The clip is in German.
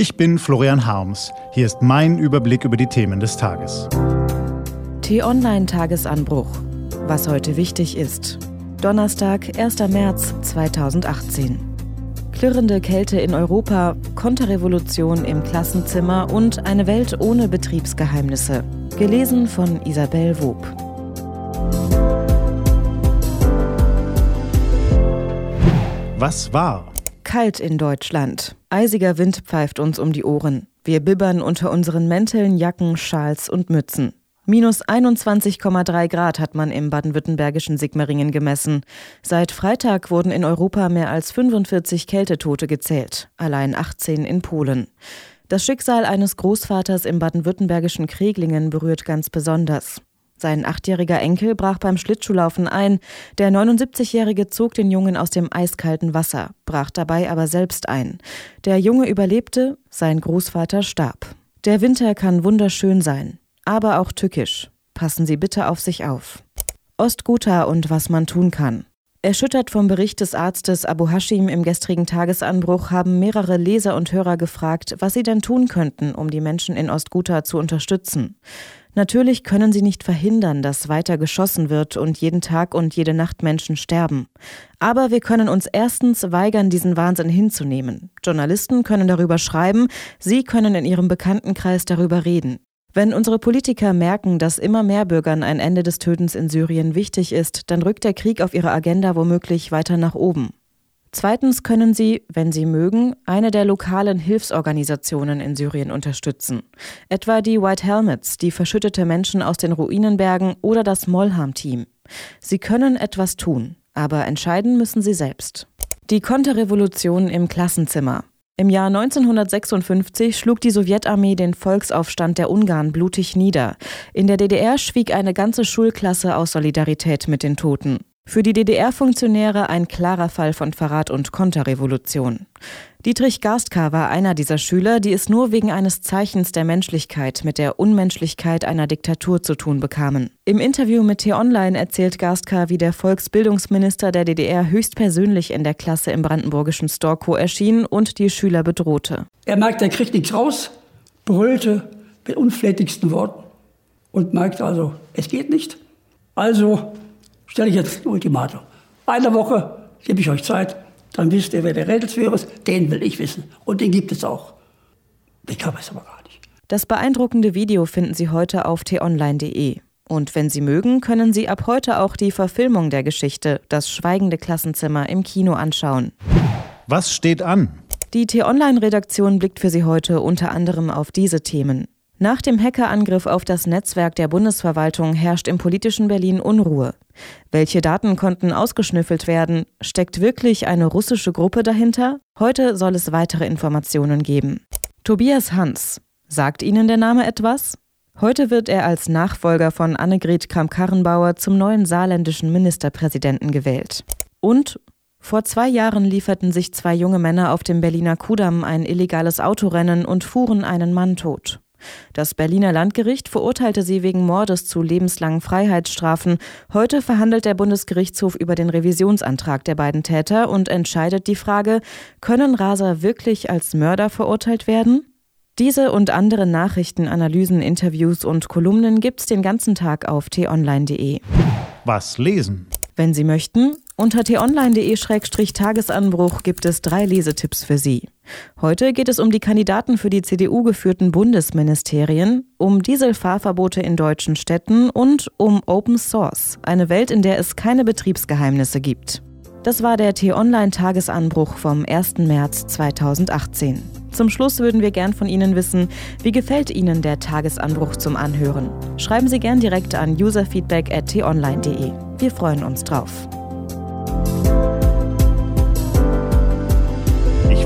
Ich bin Florian Harms. Hier ist mein Überblick über die Themen des Tages. T-Online-Tagesanbruch. Was heute wichtig ist. Donnerstag, 1. März 2018. Klirrende Kälte in Europa, Konterrevolution im Klassenzimmer und eine Welt ohne Betriebsgeheimnisse. Gelesen von Isabel Wob. Was war? Kalt in Deutschland. Eisiger Wind pfeift uns um die Ohren. Wir bibbern unter unseren Mänteln, Jacken, Schals und Mützen. Minus 21,3 Grad hat man im baden-württembergischen Sigmaringen gemessen. Seit Freitag wurden in Europa mehr als 45 Kältetote gezählt, allein 18 in Polen. Das Schicksal eines Großvaters im baden-württembergischen Kreglingen berührt ganz besonders. Sein achtjähriger Enkel brach beim Schlittschuhlaufen ein. Der 79-Jährige zog den Jungen aus dem eiskalten Wasser, brach dabei aber selbst ein. Der Junge überlebte, sein Großvater starb. Der Winter kann wunderschön sein, aber auch tückisch. Passen Sie bitte auf sich auf. Ostguta und was man tun kann. Erschüttert vom Bericht des Arztes Abu Hashim im gestrigen Tagesanbruch haben mehrere Leser und Hörer gefragt, was sie denn tun könnten, um die Menschen in Ostguta zu unterstützen. Natürlich können sie nicht verhindern, dass weiter geschossen wird und jeden Tag und jede Nacht Menschen sterben. Aber wir können uns erstens weigern, diesen Wahnsinn hinzunehmen. Journalisten können darüber schreiben, sie können in ihrem Bekanntenkreis darüber reden. Wenn unsere Politiker merken, dass immer mehr Bürgern ein Ende des Tötens in Syrien wichtig ist, dann rückt der Krieg auf ihre Agenda womöglich weiter nach oben. Zweitens können Sie, wenn Sie mögen, eine der lokalen Hilfsorganisationen in Syrien unterstützen. Etwa die White Helmets, die verschüttete Menschen aus den Ruinenbergen oder das Mollham-Team. Sie können etwas tun, aber entscheiden müssen Sie selbst. Die Konterrevolution im Klassenzimmer. Im Jahr 1956 schlug die Sowjetarmee den Volksaufstand der Ungarn blutig nieder. In der DDR schwieg eine ganze Schulklasse aus Solidarität mit den Toten. Für die DDR-Funktionäre ein klarer Fall von Verrat und Konterrevolution. Dietrich Garstka war einer dieser Schüler, die es nur wegen eines Zeichens der Menschlichkeit mit der Unmenschlichkeit einer Diktatur zu tun bekamen. Im Interview mit T-Online erzählt Garstka, wie der Volksbildungsminister der DDR höchstpersönlich in der Klasse im brandenburgischen Storkow erschien und die Schüler bedrohte. Er merkte, er kriegt nichts raus, brüllte mit unflätigsten Worten und merkte also, es geht nicht. Also stelle ich jetzt ein Ultimatum. Eine Woche gebe ich euch Zeit, dann wisst ihr, wer der Rädelsführer ist. Den will ich wissen. Und den gibt es auch. Ich kann es aber gar nicht. Das beeindruckende Video finden Sie heute auf t-online.de. Und wenn Sie mögen, können Sie ab heute auch die Verfilmung der Geschichte Das schweigende Klassenzimmer im Kino anschauen. Was steht an? Die T-Online-Redaktion blickt für Sie heute unter anderem auf diese Themen. Nach dem Hackerangriff auf das Netzwerk der Bundesverwaltung herrscht im politischen Berlin Unruhe. Welche Daten konnten ausgeschnüffelt werden? Steckt wirklich eine russische Gruppe dahinter? Heute soll es weitere Informationen geben. Tobias Hans. Sagt Ihnen der Name etwas? Heute wird er als Nachfolger von Annegret Kramp-Karrenbauer zum neuen saarländischen Ministerpräsidenten gewählt. Und vor zwei Jahren lieferten sich zwei junge Männer auf dem Berliner Kudamm ein illegales Autorennen und fuhren einen Mann tot. Das Berliner Landgericht verurteilte sie wegen Mordes zu lebenslangen Freiheitsstrafen. Heute verhandelt der Bundesgerichtshof über den Revisionsantrag der beiden Täter und entscheidet die Frage, können Raser wirklich als Mörder verurteilt werden? Diese und andere Nachrichten, Analysen, Interviews und Kolumnen gibt's den ganzen Tag auf t-online.de. Was lesen? Wenn Sie möchten, unter t-online.de-tagesanbruch gibt es drei Lesetipps für Sie. Heute geht es um die Kandidaten für die CDU geführten Bundesministerien, um Dieselfahrverbote in deutschen Städten und um Open Source, eine Welt, in der es keine Betriebsgeheimnisse gibt. Das war der T-Online-Tagesanbruch vom 1. März 2018. Zum Schluss würden wir gern von Ihnen wissen, wie gefällt Ihnen der Tagesanbruch zum Anhören? Schreiben Sie gern direkt an userfeedback.t-online.de. Wir freuen uns drauf.